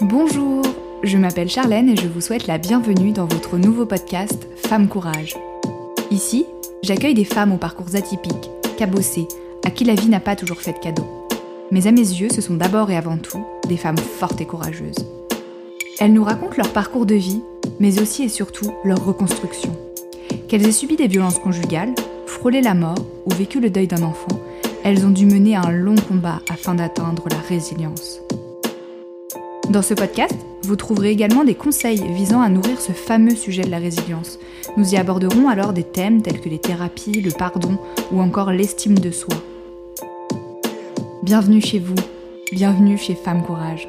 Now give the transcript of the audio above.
Bonjour, je m'appelle Charlène et je vous souhaite la bienvenue dans votre nouveau podcast Femmes Courage. Ici, j'accueille des femmes aux parcours atypiques, cabossées, à qui la vie n'a pas toujours fait de cadeaux. Mais à mes yeux, ce sont d'abord et avant tout des femmes fortes et courageuses. Elles nous racontent leur parcours de vie, mais aussi et surtout leur reconstruction. Qu'elles aient subi des violences conjugales, frôlé la mort ou vécu le deuil d'un enfant, elles ont dû mener un long combat afin d'atteindre la résilience. Dans ce podcast, vous trouverez également des conseils visant à nourrir ce fameux sujet de la résilience. Nous y aborderons alors des thèmes tels que les thérapies, le pardon ou encore l'estime de soi. Bienvenue chez vous, bienvenue chez Femme Courage.